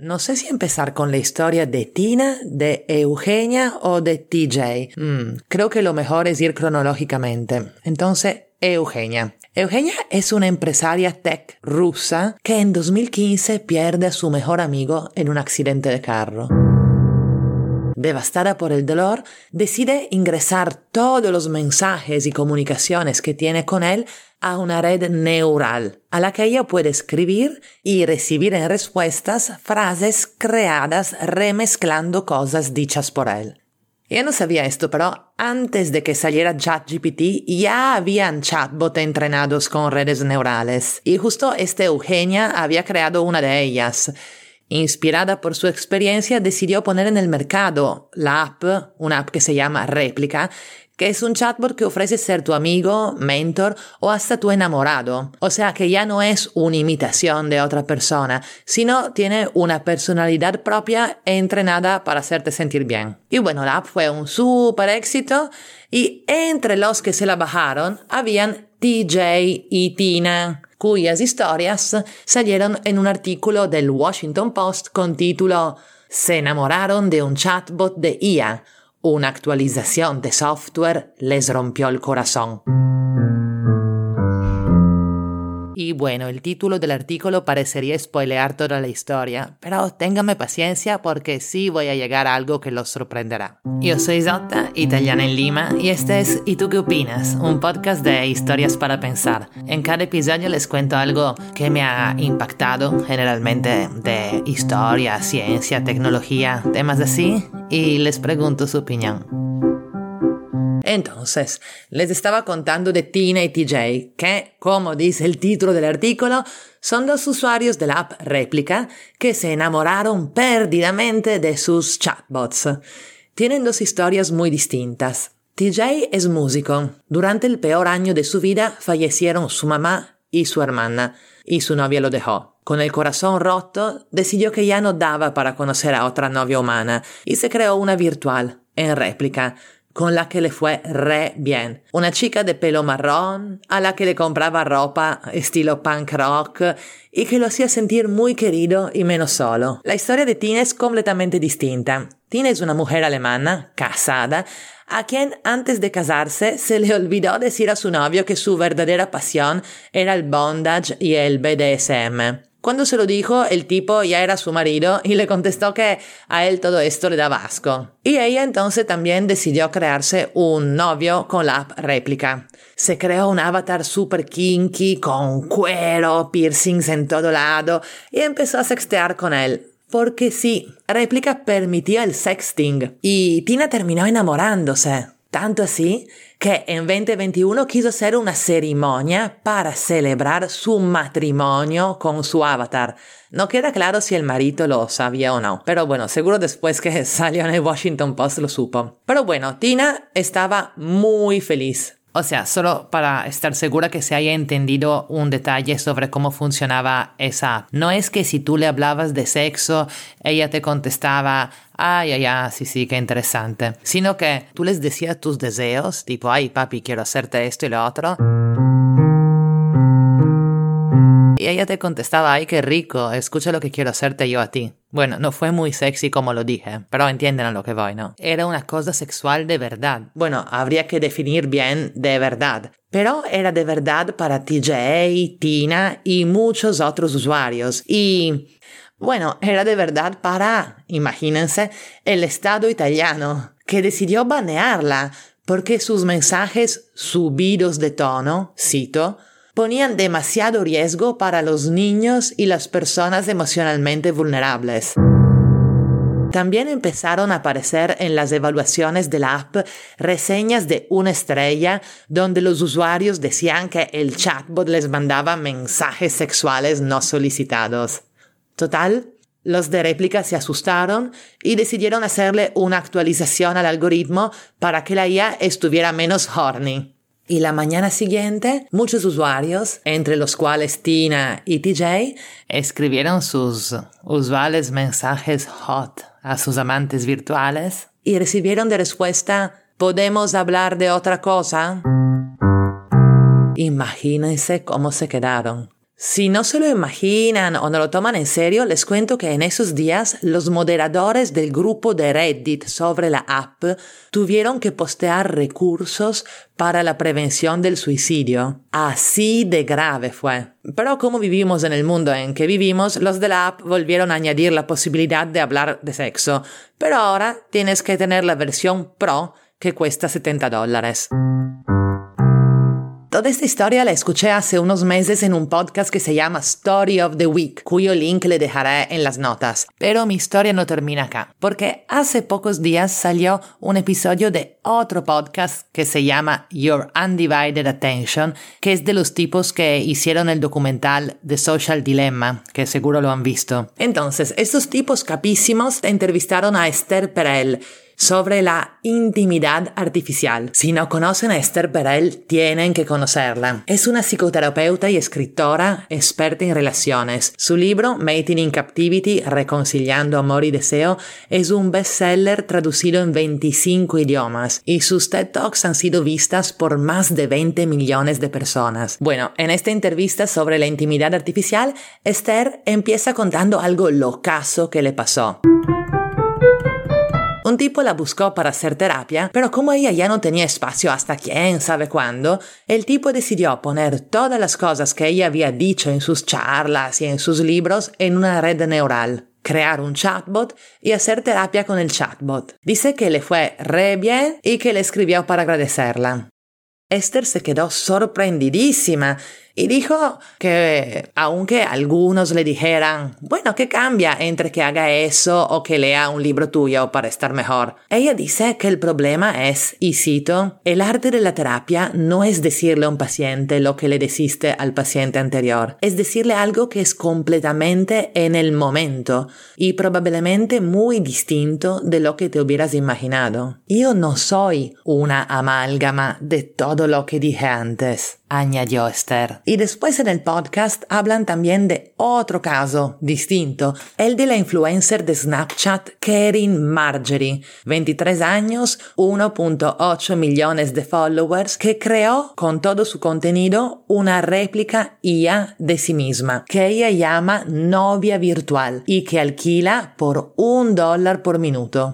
No sé si empezar con la historia de Tina, de Eugenia o de TJ. Mm, creo que lo mejor es ir cronológicamente. Entonces, Eugenia. Eugenia es una empresaria tech rusa que en 2015 pierde a su mejor amigo en un accidente de carro. Devastada por el dolor, decide ingresar todos los mensajes y comunicaciones que tiene con él a una red neural, a la que ella puede escribir y recibir en respuestas frases creadas remezclando cosas dichas por él. Ella no sabía esto, pero antes de que saliera ChatGPT ya habían chatbots entrenados con redes neurales, y justo esta Eugenia había creado una de ellas. Inspirada por su experiencia, decidió poner en el mercado la app, una app que se llama Réplica, que es un chatbot que ofrece ser tu amigo, mentor o hasta tu enamorado. O sea que ya no es una imitación de otra persona, sino tiene una personalidad propia entrenada para hacerte sentir bien. Y bueno, la app fue un súper éxito y entre los que se la bajaron habían TJ y Tina cuyas historias salieron en un artículo del Washington Post con título Se enamoraron de un chatbot de IA, una actualización de software les rompió el corazón. Y bueno, el título del artículo parecería spoilear toda la historia, pero téngame paciencia porque sí voy a llegar a algo que los sorprenderá. Yo soy Zotta, italiana en Lima, y este es ¿Y tú qué opinas? Un podcast de historias para pensar. En cada episodio les cuento algo que me ha impactado, generalmente de historia, ciencia, tecnología, temas así, y les pregunto su opinión. Entonces, les estaba contando de Tina y TJ, que, como dice el título del artículo, son dos usuarios de la app Réplica que se enamoraron perdidamente de sus chatbots. Tienen dos historias muy distintas. TJ es músico. Durante el peor año de su vida fallecieron su mamá y su hermana, y su novia lo dejó. Con el corazón roto, decidió que ya no daba para conocer a otra novia humana y se creó una virtual, en réplica, con la que le fue re bien. Una chica de pelo marrón, a la que le compraba ropa estilo punk rock y que lo hacía sentir muy querido y menos solo. La historia de Tina es completamente distinta. Tina es una mujer alemana, casada, a quien antes de casarse se le olvidó decir a su novio que su verdadera pasión era el bondage y el BDSM. Cuando se lo dijo, el tipo ya era su marido y le contestó que a él todo esto le daba asco. Y ella entonces también decidió crearse un novio con la app réplica. Se creó un avatar super kinky con cuero, piercings en todo lado y empezó a sextear con él. Porque sí, réplica permitía el sexting y Tina terminó enamorándose. Tanto así que en 2021 quiso hacer una ceremonia para celebrar su matrimonio con su avatar. No queda claro si el marido lo sabía o no, pero bueno, seguro después que salió en el Washington Post lo supo. Pero bueno, Tina estaba muy feliz o sea, solo para estar segura que se haya entendido un detalle sobre cómo funcionaba esa. No es que si tú le hablabas de sexo, ella te contestaba, ay, ay, ay, sí, sí, qué interesante. Sino que tú les decías tus deseos, tipo, ay, papi, quiero hacerte esto y lo otro. Y ella te contestaba, ay, qué rico, escucha lo que quiero hacerte yo a ti. Bueno, no fue muy sexy como lo dije, pero entienden a lo que voy, ¿no? Era una cosa sexual de verdad. Bueno, habría que definir bien de verdad. Pero era de verdad para TJ, Tina y muchos otros usuarios. Y bueno, era de verdad para, imagínense, el Estado italiano, que decidió banearla porque sus mensajes subidos de tono, cito, ponían demasiado riesgo para los niños y las personas emocionalmente vulnerables. También empezaron a aparecer en las evaluaciones de la app reseñas de una estrella donde los usuarios decían que el chatbot les mandaba mensajes sexuales no solicitados. Total, los de réplica se asustaron y decidieron hacerle una actualización al algoritmo para que la IA estuviera menos horny. Y la mañana siguiente, muchos usuarios, entre los cuales Tina y TJ, escribieron sus usuales mensajes hot a sus amantes virtuales y recibieron de respuesta, ¿podemos hablar de otra cosa? Imagínense cómo se quedaron. Si no se lo imaginan o no lo toman en serio, les cuento que en esos días los moderadores del grupo de Reddit sobre la app tuvieron que postear recursos para la prevención del suicidio. Así de grave fue. Pero como vivimos en el mundo en que vivimos, los de la app volvieron a añadir la posibilidad de hablar de sexo. Pero ahora tienes que tener la versión Pro que cuesta 70 dólares. Toda esta historia la escuché hace unos meses en un podcast que se llama Story of the Week, cuyo link le dejaré en las notas. Pero mi historia no termina acá, porque hace pocos días salió un episodio de otro podcast que se llama Your Undivided Attention, que es de los tipos que hicieron el documental The Social Dilemma, que seguro lo han visto. Entonces, estos tipos capísimos entrevistaron a Esther Perel, sobre la intimidad artificial. Si no conocen a Esther Perel, tienen que conocerla. Es una psicoterapeuta y escritora experta en relaciones. Su libro, Mating in Captivity, Reconciliando Amor y Deseo, es un bestseller traducido en 25 idiomas y sus TED Talks han sido vistas por más de 20 millones de personas. Bueno, en esta entrevista sobre la intimidad artificial, Esther empieza contando algo locazo que le pasó. Un tipo la buscó para hacer terapia, pero como ella ya no tenía espacio hasta quién sabe cuándo, el tipo decidió poner todas las cosas que ella había dicho en sus charlas y en sus libros en una red neural crear un chatbot y hacer terapia con el chatbot. Dice que le fue re bien y que le escribió para agradecerla. Esther se quedó sorprendidísima y dijo que aunque algunos le dijeran, bueno, ¿qué cambia entre que haga eso o que lea un libro tuyo para estar mejor? Ella dice que el problema es, y cito, el arte de la terapia no es decirle a un paciente lo que le deciste al paciente anterior, es decirle algo que es completamente en el momento y probablemente muy distinto de lo que te hubieras imaginado. Yo no soy una amálgama de todo lo que dije antes añadió Esther. Y después en el podcast hablan también de otro caso distinto, el de la influencer de Snapchat Karen Marjorie, 23 años, 1.8 millones de followers, que creó con todo su contenido una réplica IA de sí misma, que ella llama novia virtual y que alquila por un dólar por minuto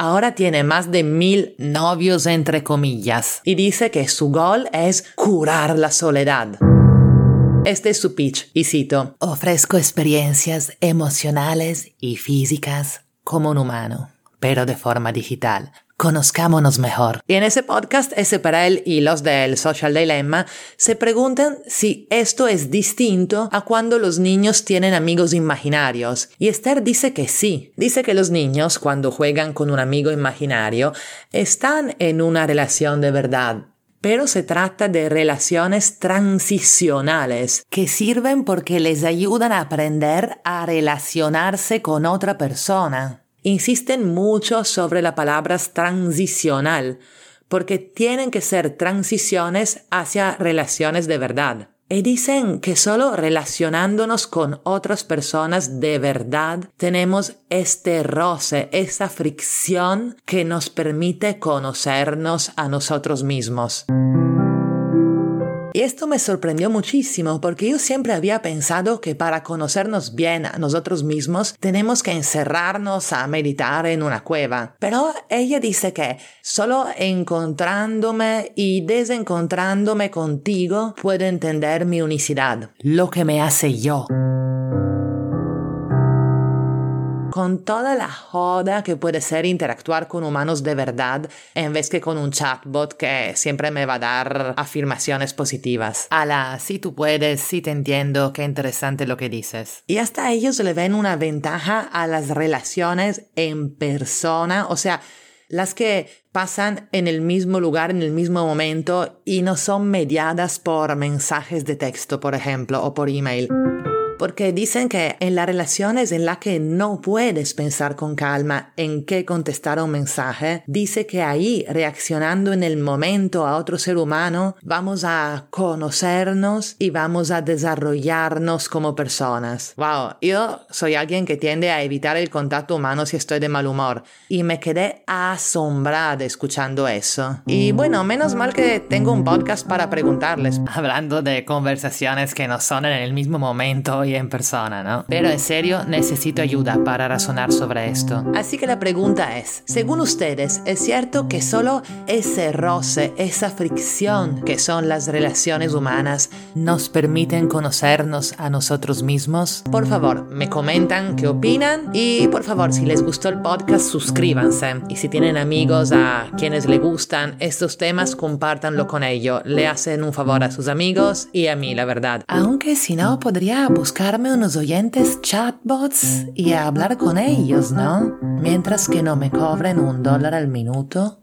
ahora tiene más de mil novios entre comillas y dice que su gol es curar la soledad. Este es su pitch y cito, ofrezco experiencias emocionales y físicas como un humano, pero de forma digital conozcámonos mejor. Y en ese podcast, ese para él y los del Social Dilemma se preguntan si esto es distinto a cuando los niños tienen amigos imaginarios. Y Esther dice que sí. Dice que los niños, cuando juegan con un amigo imaginario, están en una relación de verdad. Pero se trata de relaciones transicionales que sirven porque les ayudan a aprender a relacionarse con otra persona insisten mucho sobre la palabra transicional, porque tienen que ser transiciones hacia relaciones de verdad. Y dicen que solo relacionándonos con otras personas de verdad tenemos este roce, esa fricción que nos permite conocernos a nosotros mismos. Esto me sorprendió muchísimo porque yo siempre había pensado que para conocernos bien a nosotros mismos tenemos que encerrarnos a meditar en una cueva. Pero ella dice que solo encontrándome y desencontrándome contigo puedo entender mi unicidad, lo que me hace yo con toda la joda que puede ser interactuar con humanos de verdad en vez que con un chatbot que siempre me va a dar afirmaciones positivas. Ala, si tú puedes, si te entiendo, qué interesante lo que dices. Y hasta ellos le ven una ventaja a las relaciones en persona, o sea, las que pasan en el mismo lugar, en el mismo momento y no son mediadas por mensajes de texto, por ejemplo, o por email. Porque dicen que en las relaciones en las que no puedes pensar con calma en qué contestar a un mensaje, dice que ahí, reaccionando en el momento a otro ser humano, vamos a conocernos y vamos a desarrollarnos como personas. Wow, yo soy alguien que tiende a evitar el contacto humano si estoy de mal humor y me quedé asombrada escuchando eso. Y bueno, menos mal que tengo un podcast para preguntarles. Hablando de conversaciones que no son en el mismo momento y en persona, ¿no? Pero en serio, necesito ayuda para razonar sobre esto. Así que la pregunta es, según ustedes, ¿es cierto que solo ese roce, esa fricción que son las relaciones humanas nos permiten conocernos a nosotros mismos? Por favor, me comentan qué opinan y por favor, si les gustó el podcast, suscríbanse. Y si tienen amigos a quienes les gustan estos temas, compártanlo con ellos. Le hacen un favor a sus amigos y a mí, la verdad. Aunque si no, podría buscarme unos oyentes chatbots y hablar con ellos, ¿no? Mientras que no me cobren un dólar al minuto.